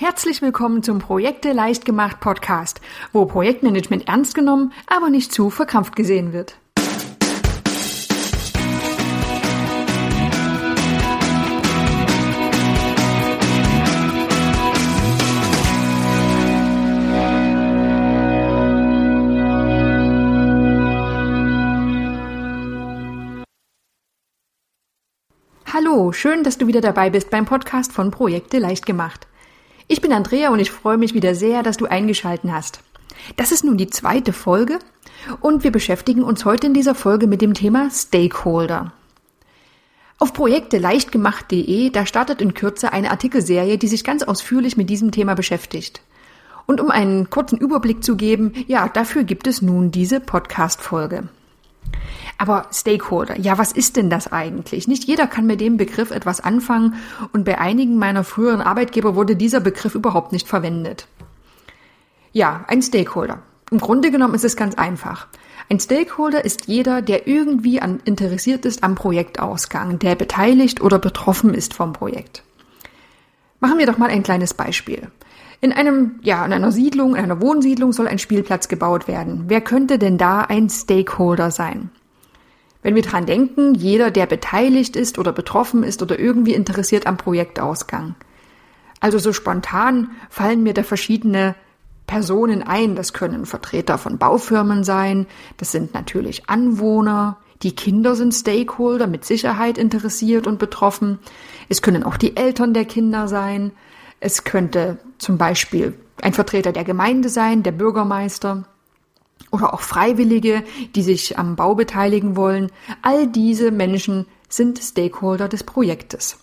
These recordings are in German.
Herzlich willkommen zum Projekte leicht gemacht Podcast, wo Projektmanagement ernst genommen, aber nicht zu verkrampft gesehen wird. Hallo, schön, dass du wieder dabei bist beim Podcast von Projekte leicht gemacht. Ich bin Andrea und ich freue mich wieder sehr, dass du eingeschalten hast. Das ist nun die zweite Folge und wir beschäftigen uns heute in dieser Folge mit dem Thema Stakeholder. Auf Projekte leichtgemacht.de, da startet in Kürze eine Artikelserie, die sich ganz ausführlich mit diesem Thema beschäftigt. Und um einen kurzen Überblick zu geben, ja, dafür gibt es nun diese Podcast-Folge. Aber Stakeholder, ja, was ist denn das eigentlich? Nicht jeder kann mit dem Begriff etwas anfangen und bei einigen meiner früheren Arbeitgeber wurde dieser Begriff überhaupt nicht verwendet. Ja, ein Stakeholder. Im Grunde genommen ist es ganz einfach. Ein Stakeholder ist jeder, der irgendwie an, interessiert ist am Projektausgang, der beteiligt oder betroffen ist vom Projekt. Machen wir doch mal ein kleines Beispiel. In einem, ja, in einer Siedlung, in einer Wohnsiedlung soll ein Spielplatz gebaut werden. Wer könnte denn da ein Stakeholder sein? Wenn wir dran denken, jeder, der beteiligt ist oder betroffen ist oder irgendwie interessiert am Projektausgang. Also so spontan fallen mir da verschiedene Personen ein. Das können Vertreter von Baufirmen sein. Das sind natürlich Anwohner. Die Kinder sind Stakeholder, mit Sicherheit interessiert und betroffen. Es können auch die Eltern der Kinder sein. Es könnte zum Beispiel ein Vertreter der Gemeinde sein, der Bürgermeister oder auch Freiwillige, die sich am Bau beteiligen wollen. All diese Menschen sind Stakeholder des Projektes.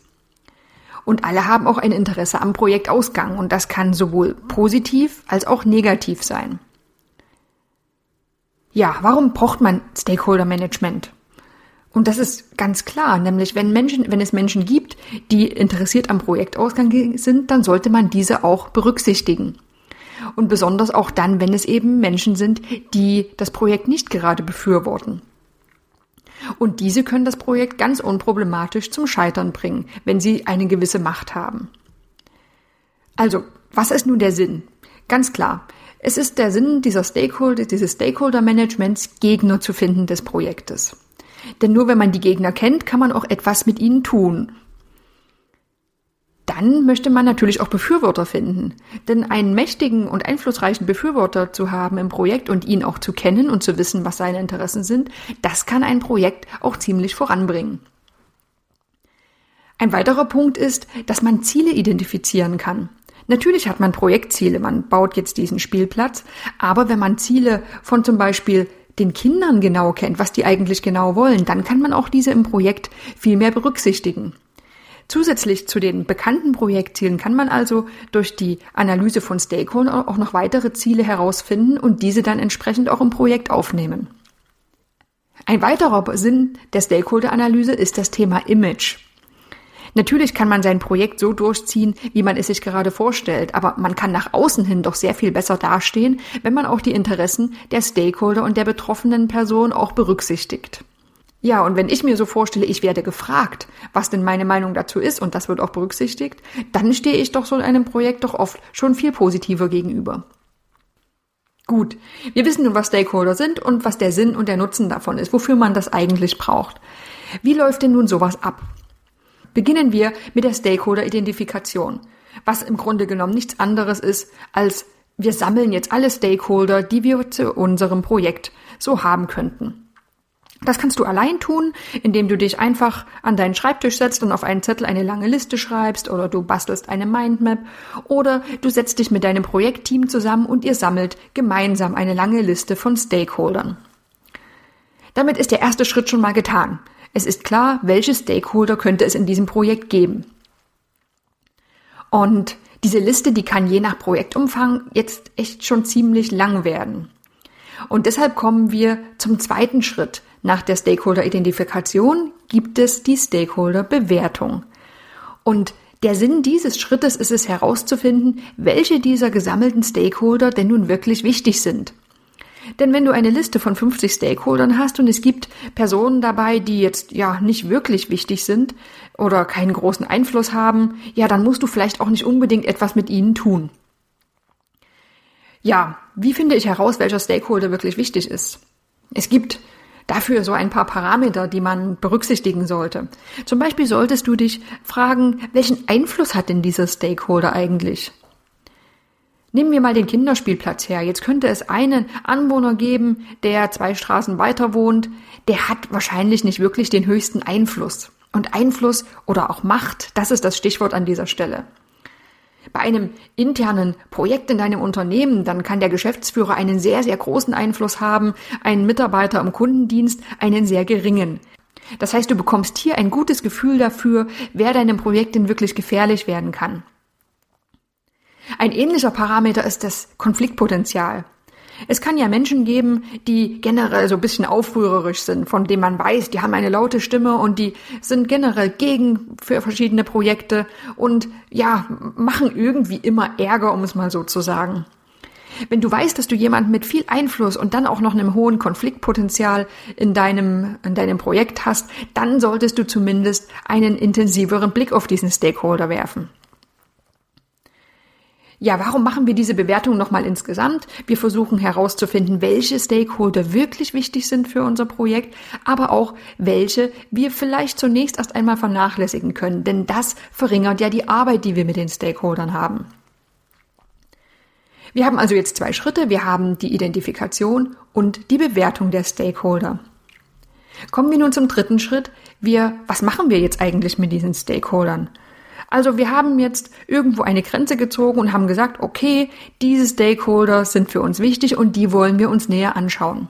Und alle haben auch ein Interesse am Projektausgang und das kann sowohl positiv als auch negativ sein. Ja, warum braucht man Stakeholder Management? Und das ist ganz klar, nämlich wenn Menschen, wenn es Menschen gibt, die interessiert am Projektausgang sind, dann sollte man diese auch berücksichtigen. Und besonders auch dann, wenn es eben Menschen sind, die das Projekt nicht gerade befürworten. Und diese können das Projekt ganz unproblematisch zum Scheitern bringen, wenn sie eine gewisse Macht haben. Also, was ist nun der Sinn? Ganz klar. Es ist der Sinn dieser Stakeholder, dieses Stakeholder-Managements, Gegner zu finden des Projektes. Denn nur wenn man die Gegner kennt, kann man auch etwas mit ihnen tun dann möchte man natürlich auch Befürworter finden. Denn einen mächtigen und einflussreichen Befürworter zu haben im Projekt und ihn auch zu kennen und zu wissen, was seine Interessen sind, das kann ein Projekt auch ziemlich voranbringen. Ein weiterer Punkt ist, dass man Ziele identifizieren kann. Natürlich hat man Projektziele, man baut jetzt diesen Spielplatz, aber wenn man Ziele von zum Beispiel den Kindern genau kennt, was die eigentlich genau wollen, dann kann man auch diese im Projekt viel mehr berücksichtigen. Zusätzlich zu den bekannten Projektzielen kann man also durch die Analyse von Stakeholdern auch noch weitere Ziele herausfinden und diese dann entsprechend auch im Projekt aufnehmen. Ein weiterer Sinn der Stakeholder-Analyse ist das Thema Image. Natürlich kann man sein Projekt so durchziehen, wie man es sich gerade vorstellt, aber man kann nach außen hin doch sehr viel besser dastehen, wenn man auch die Interessen der Stakeholder und der betroffenen Person auch berücksichtigt. Ja, und wenn ich mir so vorstelle, ich werde gefragt, was denn meine Meinung dazu ist, und das wird auch berücksichtigt, dann stehe ich doch so einem Projekt doch oft schon viel positiver gegenüber. Gut, wir wissen nun, was Stakeholder sind und was der Sinn und der Nutzen davon ist, wofür man das eigentlich braucht. Wie läuft denn nun sowas ab? Beginnen wir mit der Stakeholder-Identifikation, was im Grunde genommen nichts anderes ist, als wir sammeln jetzt alle Stakeholder, die wir zu unserem Projekt so haben könnten. Das kannst du allein tun, indem du dich einfach an deinen Schreibtisch setzt und auf einen Zettel eine lange Liste schreibst oder du bastelst eine Mindmap oder du setzt dich mit deinem Projektteam zusammen und ihr sammelt gemeinsam eine lange Liste von Stakeholdern. Damit ist der erste Schritt schon mal getan. Es ist klar, welche Stakeholder könnte es in diesem Projekt geben. Und diese Liste, die kann je nach Projektumfang jetzt echt schon ziemlich lang werden. Und deshalb kommen wir zum zweiten Schritt, nach der Stakeholder-Identifikation gibt es die Stakeholder-Bewertung. Und der Sinn dieses Schrittes ist es herauszufinden, welche dieser gesammelten Stakeholder denn nun wirklich wichtig sind. Denn wenn du eine Liste von 50 Stakeholdern hast und es gibt Personen dabei, die jetzt ja nicht wirklich wichtig sind oder keinen großen Einfluss haben, ja, dann musst du vielleicht auch nicht unbedingt etwas mit ihnen tun. Ja, wie finde ich heraus, welcher Stakeholder wirklich wichtig ist? Es gibt dafür so ein paar Parameter, die man berücksichtigen sollte. Zum Beispiel solltest du dich fragen, welchen Einfluss hat denn dieser Stakeholder eigentlich? Nehmen wir mal den Kinderspielplatz her. Jetzt könnte es einen Anwohner geben, der zwei Straßen weiter wohnt. Der hat wahrscheinlich nicht wirklich den höchsten Einfluss. Und Einfluss oder auch Macht, das ist das Stichwort an dieser Stelle. Bei einem internen Projekt in deinem Unternehmen, dann kann der Geschäftsführer einen sehr, sehr großen Einfluss haben, ein Mitarbeiter im Kundendienst einen sehr geringen. Das heißt, du bekommst hier ein gutes Gefühl dafür, wer deinem Projekt denn wirklich gefährlich werden kann. Ein ähnlicher Parameter ist das Konfliktpotenzial. Es kann ja Menschen geben, die generell so ein bisschen aufrührerisch sind, von denen man weiß, die haben eine laute Stimme und die sind generell gegen für verschiedene Projekte und ja, machen irgendwie immer Ärger, um es mal so zu sagen. Wenn du weißt, dass du jemanden mit viel Einfluss und dann auch noch einem hohen Konfliktpotenzial in deinem, in deinem Projekt hast, dann solltest du zumindest einen intensiveren Blick auf diesen Stakeholder werfen. Ja, warum machen wir diese Bewertung nochmal insgesamt? Wir versuchen herauszufinden, welche Stakeholder wirklich wichtig sind für unser Projekt, aber auch welche wir vielleicht zunächst erst einmal vernachlässigen können, denn das verringert ja die Arbeit, die wir mit den Stakeholdern haben. Wir haben also jetzt zwei Schritte. Wir haben die Identifikation und die Bewertung der Stakeholder. Kommen wir nun zum dritten Schritt. Wir, was machen wir jetzt eigentlich mit diesen Stakeholdern? Also wir haben jetzt irgendwo eine Grenze gezogen und haben gesagt, okay, diese Stakeholder sind für uns wichtig und die wollen wir uns näher anschauen.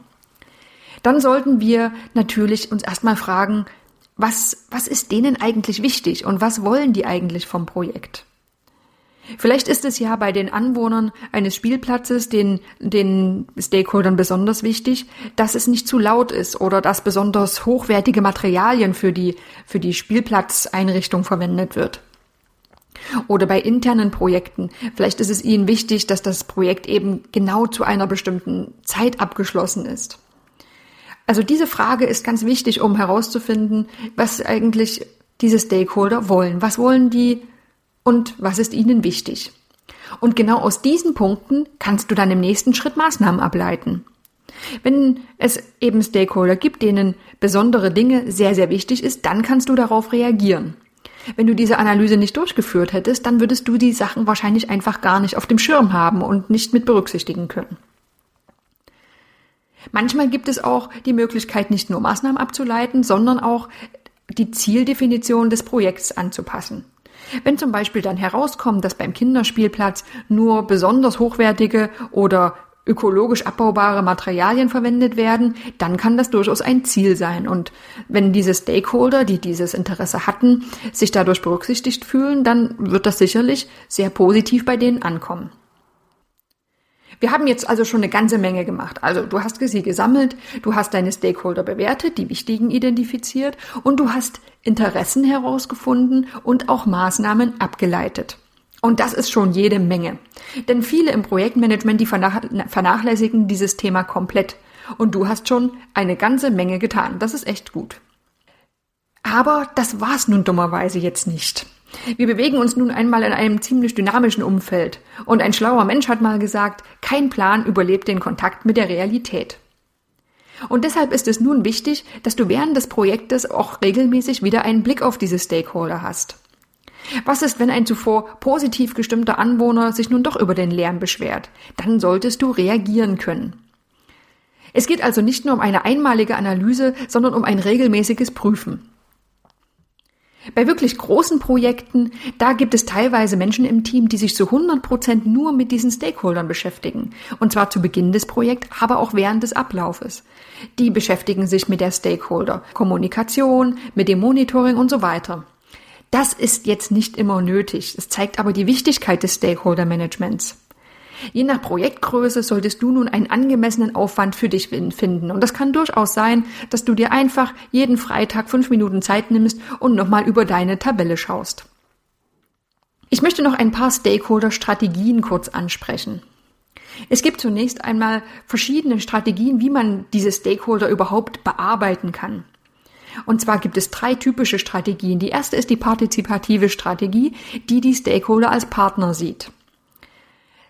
Dann sollten wir natürlich uns erstmal fragen, was, was ist denen eigentlich wichtig und was wollen die eigentlich vom Projekt? Vielleicht ist es ja bei den Anwohnern eines Spielplatzes, den, den Stakeholdern besonders wichtig, dass es nicht zu laut ist oder dass besonders hochwertige Materialien für die, für die Spielplatzeinrichtung verwendet wird. Oder bei internen Projekten. Vielleicht ist es Ihnen wichtig, dass das Projekt eben genau zu einer bestimmten Zeit abgeschlossen ist. Also diese Frage ist ganz wichtig, um herauszufinden, was eigentlich diese Stakeholder wollen. Was wollen die und was ist ihnen wichtig? Und genau aus diesen Punkten kannst du dann im nächsten Schritt Maßnahmen ableiten. Wenn es eben Stakeholder gibt, denen besondere Dinge sehr, sehr wichtig ist, dann kannst du darauf reagieren. Wenn du diese Analyse nicht durchgeführt hättest, dann würdest du die Sachen wahrscheinlich einfach gar nicht auf dem Schirm haben und nicht mit berücksichtigen können. Manchmal gibt es auch die Möglichkeit, nicht nur Maßnahmen abzuleiten, sondern auch die Zieldefinition des Projekts anzupassen. Wenn zum Beispiel dann herauskommt, dass beim Kinderspielplatz nur besonders hochwertige oder ökologisch abbaubare Materialien verwendet werden, dann kann das durchaus ein Ziel sein. Und wenn diese Stakeholder, die dieses Interesse hatten, sich dadurch berücksichtigt fühlen, dann wird das sicherlich sehr positiv bei denen ankommen. Wir haben jetzt also schon eine ganze Menge gemacht. Also du hast sie gesammelt, du hast deine Stakeholder bewertet, die wichtigen identifiziert und du hast Interessen herausgefunden und auch Maßnahmen abgeleitet. Und das ist schon jede Menge. Denn viele im Projektmanagement, die vernachlässigen dieses Thema komplett. Und du hast schon eine ganze Menge getan. Das ist echt gut. Aber das war's nun dummerweise jetzt nicht. Wir bewegen uns nun einmal in einem ziemlich dynamischen Umfeld. Und ein schlauer Mensch hat mal gesagt, kein Plan überlebt den Kontakt mit der Realität. Und deshalb ist es nun wichtig, dass du während des Projektes auch regelmäßig wieder einen Blick auf diese Stakeholder hast. Was ist, wenn ein zuvor positiv gestimmter Anwohner sich nun doch über den Lärm beschwert? Dann solltest du reagieren können. Es geht also nicht nur um eine einmalige Analyse, sondern um ein regelmäßiges Prüfen. Bei wirklich großen Projekten, da gibt es teilweise Menschen im Team, die sich zu 100 Prozent nur mit diesen Stakeholdern beschäftigen. Und zwar zu Beginn des Projekts, aber auch während des Ablaufes. Die beschäftigen sich mit der Stakeholder, Kommunikation, mit dem Monitoring und so weiter. Das ist jetzt nicht immer nötig. Es zeigt aber die Wichtigkeit des Stakeholder Managements. Je nach Projektgröße solltest du nun einen angemessenen Aufwand für dich finden. Und das kann durchaus sein, dass du dir einfach jeden Freitag fünf Minuten Zeit nimmst und nochmal über deine Tabelle schaust. Ich möchte noch ein paar Stakeholder-Strategien kurz ansprechen. Es gibt zunächst einmal verschiedene Strategien, wie man diese Stakeholder überhaupt bearbeiten kann. Und zwar gibt es drei typische Strategien. Die erste ist die partizipative Strategie, die die Stakeholder als Partner sieht.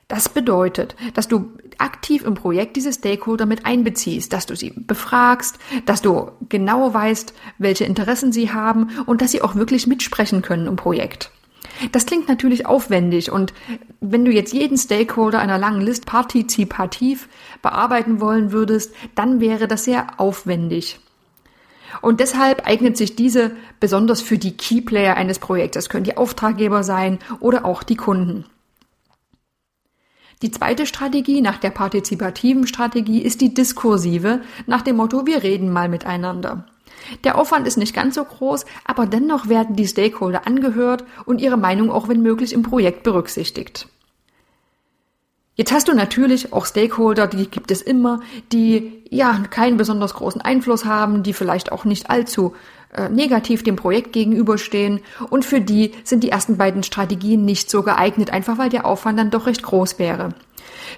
Das bedeutet, dass du aktiv im Projekt diese Stakeholder mit einbeziehst, dass du sie befragst, dass du genau weißt, welche Interessen sie haben und dass sie auch wirklich mitsprechen können im Projekt. Das klingt natürlich aufwendig und wenn du jetzt jeden Stakeholder einer langen List partizipativ bearbeiten wollen würdest, dann wäre das sehr aufwendig. Und deshalb eignet sich diese besonders für die Keyplayer eines Projekts. Das können die Auftraggeber sein oder auch die Kunden. Die zweite Strategie nach der partizipativen Strategie ist die diskursive, nach dem Motto, wir reden mal miteinander. Der Aufwand ist nicht ganz so groß, aber dennoch werden die Stakeholder angehört und ihre Meinung auch wenn möglich im Projekt berücksichtigt. Jetzt hast du natürlich auch Stakeholder, die gibt es immer, die ja keinen besonders großen Einfluss haben, die vielleicht auch nicht allzu äh, negativ dem Projekt gegenüberstehen und für die sind die ersten beiden Strategien nicht so geeignet, einfach weil der Aufwand dann doch recht groß wäre.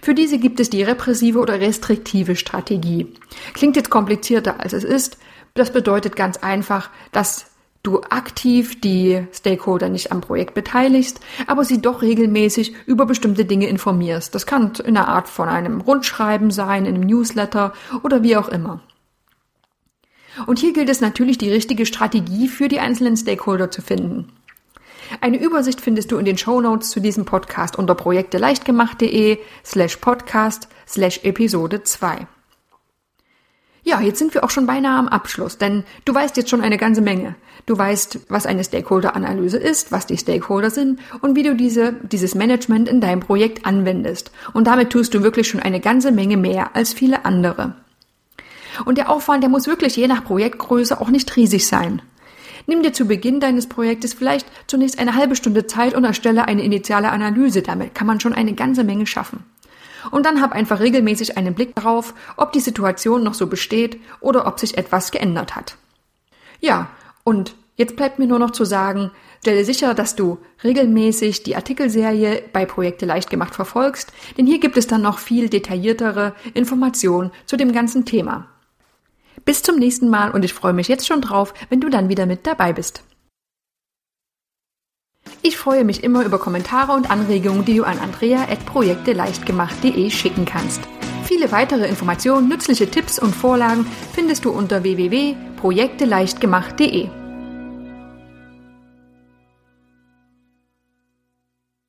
Für diese gibt es die repressive oder restriktive Strategie. Klingt jetzt komplizierter als es ist. Das bedeutet ganz einfach, dass du aktiv die Stakeholder nicht am Projekt beteiligst, aber sie doch regelmäßig über bestimmte Dinge informierst. Das kann in einer Art von einem Rundschreiben sein, in einem Newsletter oder wie auch immer. Und hier gilt es natürlich, die richtige Strategie für die einzelnen Stakeholder zu finden. Eine Übersicht findest du in den Show Notes zu diesem Podcast unter projekteleichtgemacht.de slash podcast slash Episode 2. Ja, jetzt sind wir auch schon beinahe am Abschluss, denn du weißt jetzt schon eine ganze Menge. Du weißt, was eine Stakeholder-Analyse ist, was die Stakeholder sind und wie du diese, dieses Management in deinem Projekt anwendest. Und damit tust du wirklich schon eine ganze Menge mehr als viele andere. Und der Aufwand, der muss wirklich je nach Projektgröße auch nicht riesig sein. Nimm dir zu Beginn deines Projektes vielleicht zunächst eine halbe Stunde Zeit und erstelle eine initiale Analyse. Damit kann man schon eine ganze Menge schaffen. Und dann hab einfach regelmäßig einen Blick darauf, ob die Situation noch so besteht oder ob sich etwas geändert hat. Ja, und jetzt bleibt mir nur noch zu sagen, stelle sicher, dass du regelmäßig die Artikelserie bei Projekte leicht gemacht verfolgst, denn hier gibt es dann noch viel detailliertere Informationen zu dem ganzen Thema. Bis zum nächsten Mal und ich freue mich jetzt schon drauf, wenn du dann wieder mit dabei bist. Ich freue mich immer über Kommentare und Anregungen, die du an andrea.projekteleichtgemacht.de schicken kannst. Viele weitere Informationen, nützliche Tipps und Vorlagen findest du unter www.projekteleichtgemacht.de.